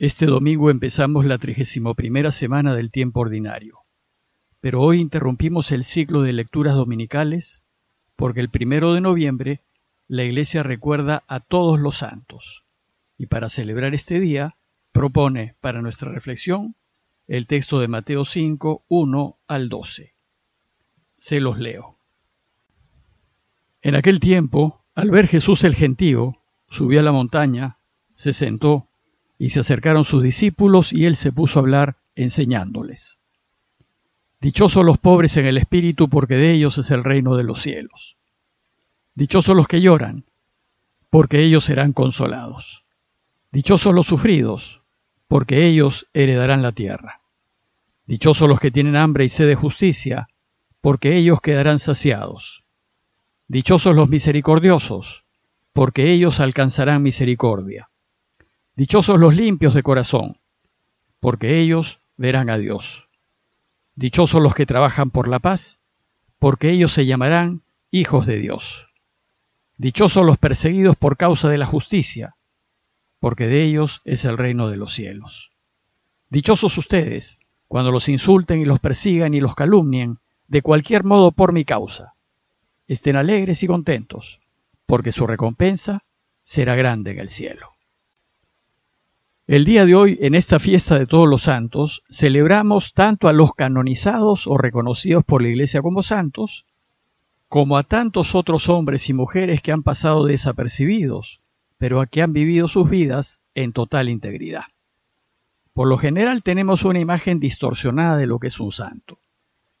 Este domingo empezamos la trigésimo primera semana del tiempo ordinario, pero hoy interrumpimos el ciclo de lecturas dominicales porque el primero de noviembre la Iglesia recuerda a todos los santos y para celebrar este día propone para nuestra reflexión el texto de Mateo 5, 1 al 12. Se los leo. En aquel tiempo, al ver Jesús el gentío, subió a la montaña, se sentó, y se acercaron sus discípulos y él se puso a hablar enseñándoles. Dichosos los pobres en el espíritu, porque de ellos es el reino de los cielos. Dichosos los que lloran, porque ellos serán consolados. Dichosos los sufridos, porque ellos heredarán la tierra. Dichosos los que tienen hambre y sed de justicia, porque ellos quedarán saciados. Dichosos los misericordiosos, porque ellos alcanzarán misericordia. Dichosos los limpios de corazón, porque ellos verán a Dios. Dichosos los que trabajan por la paz, porque ellos se llamarán hijos de Dios. Dichosos los perseguidos por causa de la justicia, porque de ellos es el reino de los cielos. Dichosos ustedes, cuando los insulten y los persigan y los calumnien, de cualquier modo por mi causa. Estén alegres y contentos, porque su recompensa será grande en el cielo. El día de hoy, en esta fiesta de todos los santos, celebramos tanto a los canonizados o reconocidos por la Iglesia como santos, como a tantos otros hombres y mujeres que han pasado desapercibidos, pero a que han vivido sus vidas en total integridad. Por lo general tenemos una imagen distorsionada de lo que es un santo,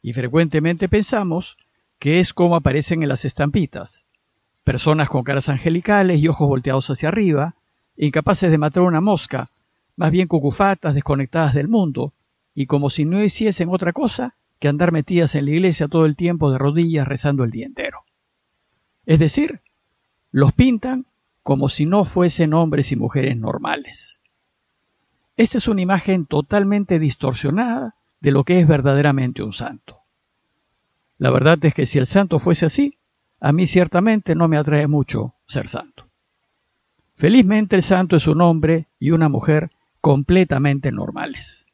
y frecuentemente pensamos que es como aparecen en las estampitas, personas con caras angelicales y ojos volteados hacia arriba, incapaces de matar una mosca, más bien cucufatas, desconectadas del mundo, y como si no hiciesen otra cosa que andar metidas en la iglesia todo el tiempo de rodillas rezando el día entero. Es decir, los pintan como si no fuesen hombres y mujeres normales. Esta es una imagen totalmente distorsionada de lo que es verdaderamente un santo. La verdad es que si el santo fuese así, a mí ciertamente no me atrae mucho ser santo. Felizmente el santo es un hombre y una mujer completamente normales,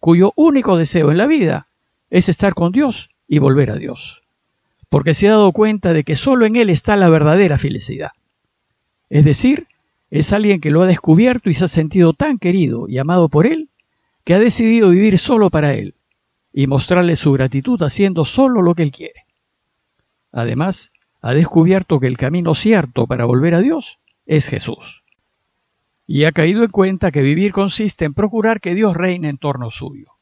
cuyo único deseo en la vida es estar con Dios y volver a Dios, porque se ha dado cuenta de que solo en Él está la verdadera felicidad. Es decir, es alguien que lo ha descubierto y se ha sentido tan querido y amado por Él, que ha decidido vivir solo para Él y mostrarle su gratitud haciendo solo lo que Él quiere. Además, ha descubierto que el camino cierto para volver a Dios es Jesús. Y ha caído en cuenta que vivir consiste en procurar que Dios reine en torno suyo.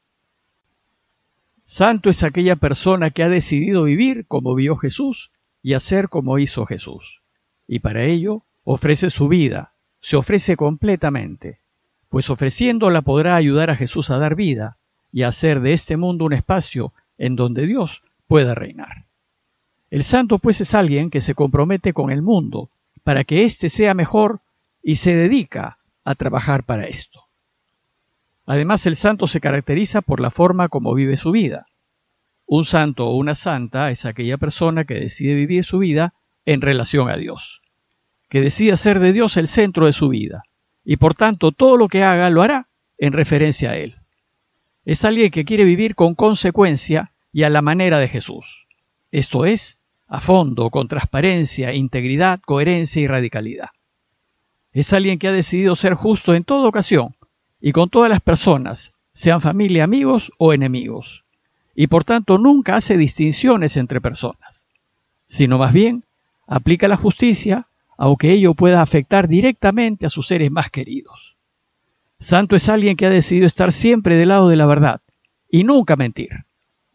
Santo es aquella persona que ha decidido vivir como vio Jesús y hacer como hizo Jesús. Y para ello ofrece su vida, se ofrece completamente, pues ofreciéndola podrá ayudar a Jesús a dar vida y a hacer de este mundo un espacio en donde Dios pueda reinar. El santo pues es alguien que se compromete con el mundo para que éste sea mejor y se dedica a trabajar para esto. Además, el santo se caracteriza por la forma como vive su vida. Un santo o una santa es aquella persona que decide vivir su vida en relación a Dios, que decide hacer de Dios el centro de su vida, y por tanto todo lo que haga lo hará en referencia a Él. Es alguien que quiere vivir con consecuencia y a la manera de Jesús, esto es, a fondo, con transparencia, integridad, coherencia y radicalidad. Es alguien que ha decidido ser justo en toda ocasión y con todas las personas, sean familia, amigos o enemigos, y por tanto nunca hace distinciones entre personas, sino más bien aplica la justicia aunque ello pueda afectar directamente a sus seres más queridos. Santo es alguien que ha decidido estar siempre del lado de la verdad y nunca mentir,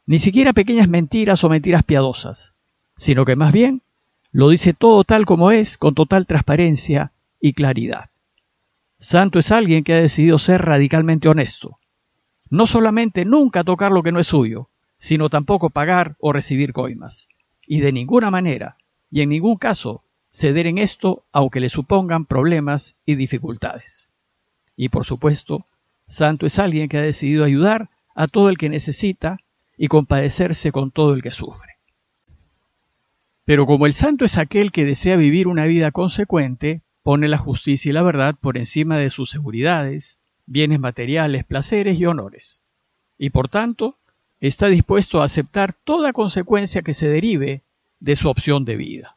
ni siquiera pequeñas mentiras o mentiras piadosas, sino que más bien lo dice todo tal como es, con total transparencia y claridad. Santo es alguien que ha decidido ser radicalmente honesto. No solamente nunca tocar lo que no es suyo, sino tampoco pagar o recibir coimas. Y de ninguna manera, y en ningún caso, ceder en esto aunque le supongan problemas y dificultades. Y por supuesto, santo es alguien que ha decidido ayudar a todo el que necesita y compadecerse con todo el que sufre. Pero como el santo es aquel que desea vivir una vida consecuente, pone la justicia y la verdad por encima de sus seguridades, bienes materiales, placeres y honores, y por tanto está dispuesto a aceptar toda consecuencia que se derive de su opción de vida.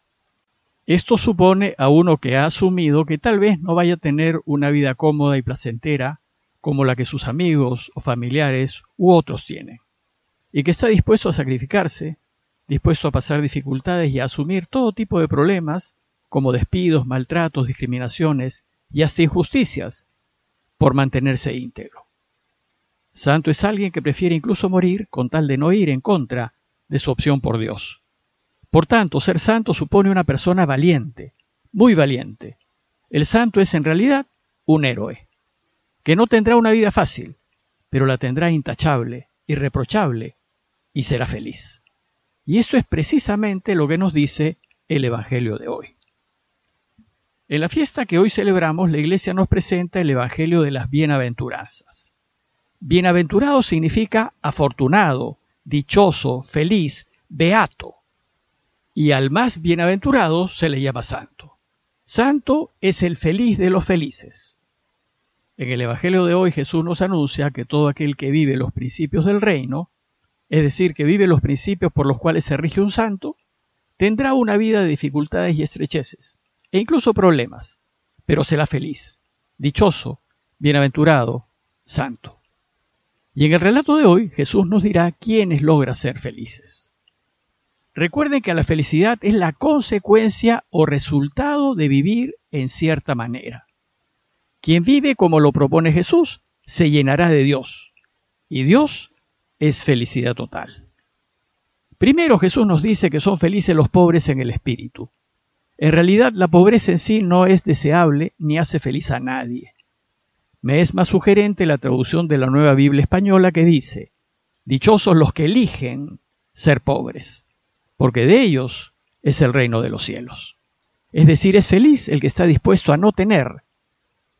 Esto supone a uno que ha asumido que tal vez no vaya a tener una vida cómoda y placentera como la que sus amigos o familiares u otros tienen, y que está dispuesto a sacrificarse, dispuesto a pasar dificultades y a asumir todo tipo de problemas, como despidos, maltratos, discriminaciones y hasta injusticias, por mantenerse íntegro. Santo es alguien que prefiere incluso morir con tal de no ir en contra de su opción por Dios. Por tanto, ser santo supone una persona valiente, muy valiente. El santo es en realidad un héroe, que no tendrá una vida fácil, pero la tendrá intachable, irreprochable, y será feliz. Y esto es precisamente lo que nos dice el Evangelio de hoy. En la fiesta que hoy celebramos, la Iglesia nos presenta el Evangelio de las bienaventuranzas. Bienaventurado significa afortunado, dichoso, feliz, beato y al más bienaventurado se le llama santo. Santo es el feliz de los felices. En el Evangelio de hoy Jesús nos anuncia que todo aquel que vive los principios del reino, es decir, que vive los principios por los cuales se rige un santo, tendrá una vida de dificultades y estrecheces, e incluso problemas, pero será feliz, dichoso, bienaventurado, santo. Y en el relato de hoy Jesús nos dirá quiénes logra ser felices. Recuerden que la felicidad es la consecuencia o resultado de vivir en cierta manera. Quien vive como lo propone Jesús se llenará de Dios. Y Dios es felicidad total. Primero Jesús nos dice que son felices los pobres en el espíritu. En realidad la pobreza en sí no es deseable ni hace feliz a nadie. Me es más sugerente la traducción de la nueva Biblia española que dice, Dichosos los que eligen ser pobres porque de ellos es el reino de los cielos. Es decir, es feliz el que está dispuesto a no tener,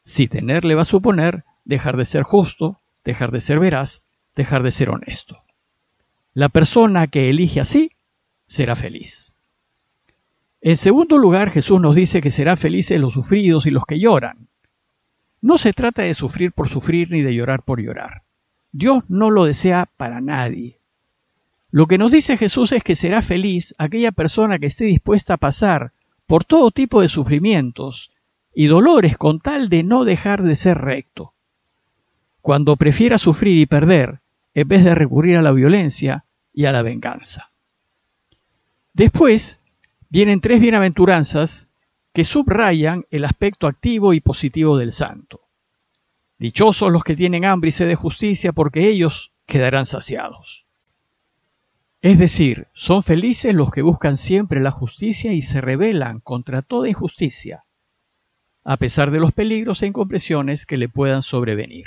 si tener le va a suponer dejar de ser justo, dejar de ser veraz, dejar de ser honesto. La persona que elige así será feliz. En segundo lugar, Jesús nos dice que será felices los sufridos y los que lloran. No se trata de sufrir por sufrir ni de llorar por llorar. Dios no lo desea para nadie. Lo que nos dice Jesús es que será feliz aquella persona que esté dispuesta a pasar por todo tipo de sufrimientos y dolores con tal de no dejar de ser recto. Cuando prefiera sufrir y perder en vez de recurrir a la violencia y a la venganza. Después vienen tres bienaventuranzas que subrayan el aspecto activo y positivo del santo. Dichosos los que tienen hambre y sed de justicia, porque ellos quedarán saciados. Es decir, son felices los que buscan siempre la justicia y se rebelan contra toda injusticia, a pesar de los peligros e incompresiones que le puedan sobrevenir.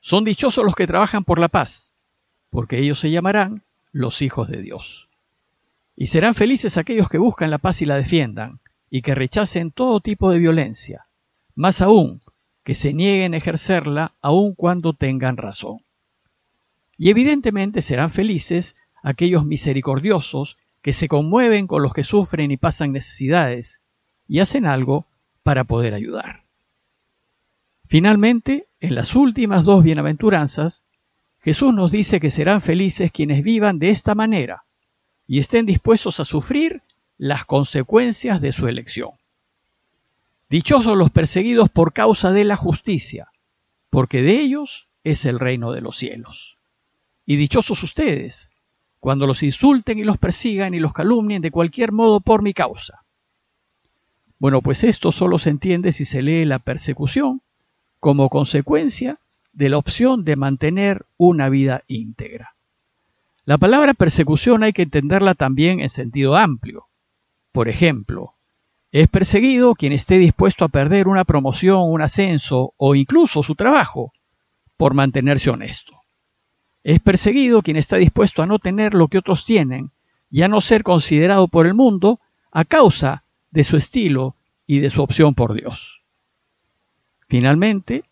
Son dichosos los que trabajan por la paz, porque ellos se llamarán los hijos de Dios. Y serán felices aquellos que buscan la paz y la defiendan, y que rechacen todo tipo de violencia, más aún que se nieguen a ejercerla aun cuando tengan razón. Y evidentemente serán felices aquellos misericordiosos que se conmueven con los que sufren y pasan necesidades y hacen algo para poder ayudar. Finalmente, en las últimas dos bienaventuranzas, Jesús nos dice que serán felices quienes vivan de esta manera y estén dispuestos a sufrir las consecuencias de su elección. Dichosos los perseguidos por causa de la justicia, porque de ellos es el reino de los cielos. Y dichosos ustedes, cuando los insulten y los persigan y los calumnien de cualquier modo por mi causa. Bueno, pues esto solo se entiende si se lee la persecución como consecuencia de la opción de mantener una vida íntegra. La palabra persecución hay que entenderla también en sentido amplio. Por ejemplo, es perseguido quien esté dispuesto a perder una promoción, un ascenso o incluso su trabajo por mantenerse honesto. Es perseguido quien está dispuesto a no tener lo que otros tienen y a no ser considerado por el mundo a causa de su estilo y de su opción por Dios. Finalmente,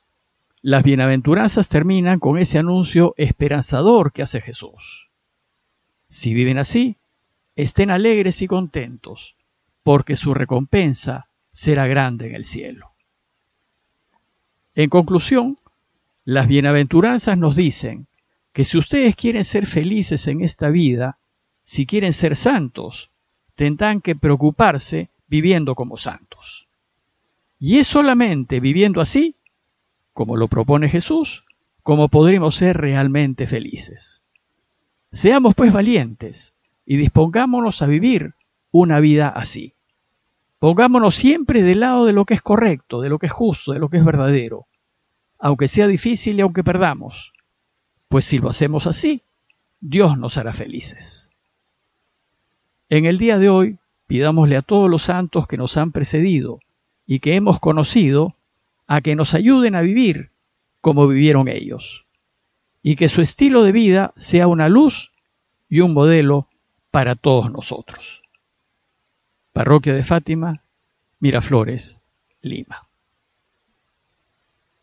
las bienaventuranzas terminan con ese anuncio esperanzador que hace Jesús. Si viven así, estén alegres y contentos, porque su recompensa será grande en el cielo. En conclusión, las bienaventuranzas nos dicen que si ustedes quieren ser felices en esta vida, si quieren ser santos, tendrán que preocuparse viviendo como santos. Y es solamente viviendo así, como lo propone Jesús, como podremos ser realmente felices. Seamos pues valientes y dispongámonos a vivir una vida así. Pongámonos siempre del lado de lo que es correcto, de lo que es justo, de lo que es verdadero, aunque sea difícil y aunque perdamos, pues si lo hacemos así, Dios nos hará felices. En el día de hoy, pidámosle a todos los santos que nos han precedido y que hemos conocido a que nos ayuden a vivir como vivieron ellos, y que su estilo de vida sea una luz y un modelo para todos nosotros. Parroquia de Fátima, Miraflores, Lima.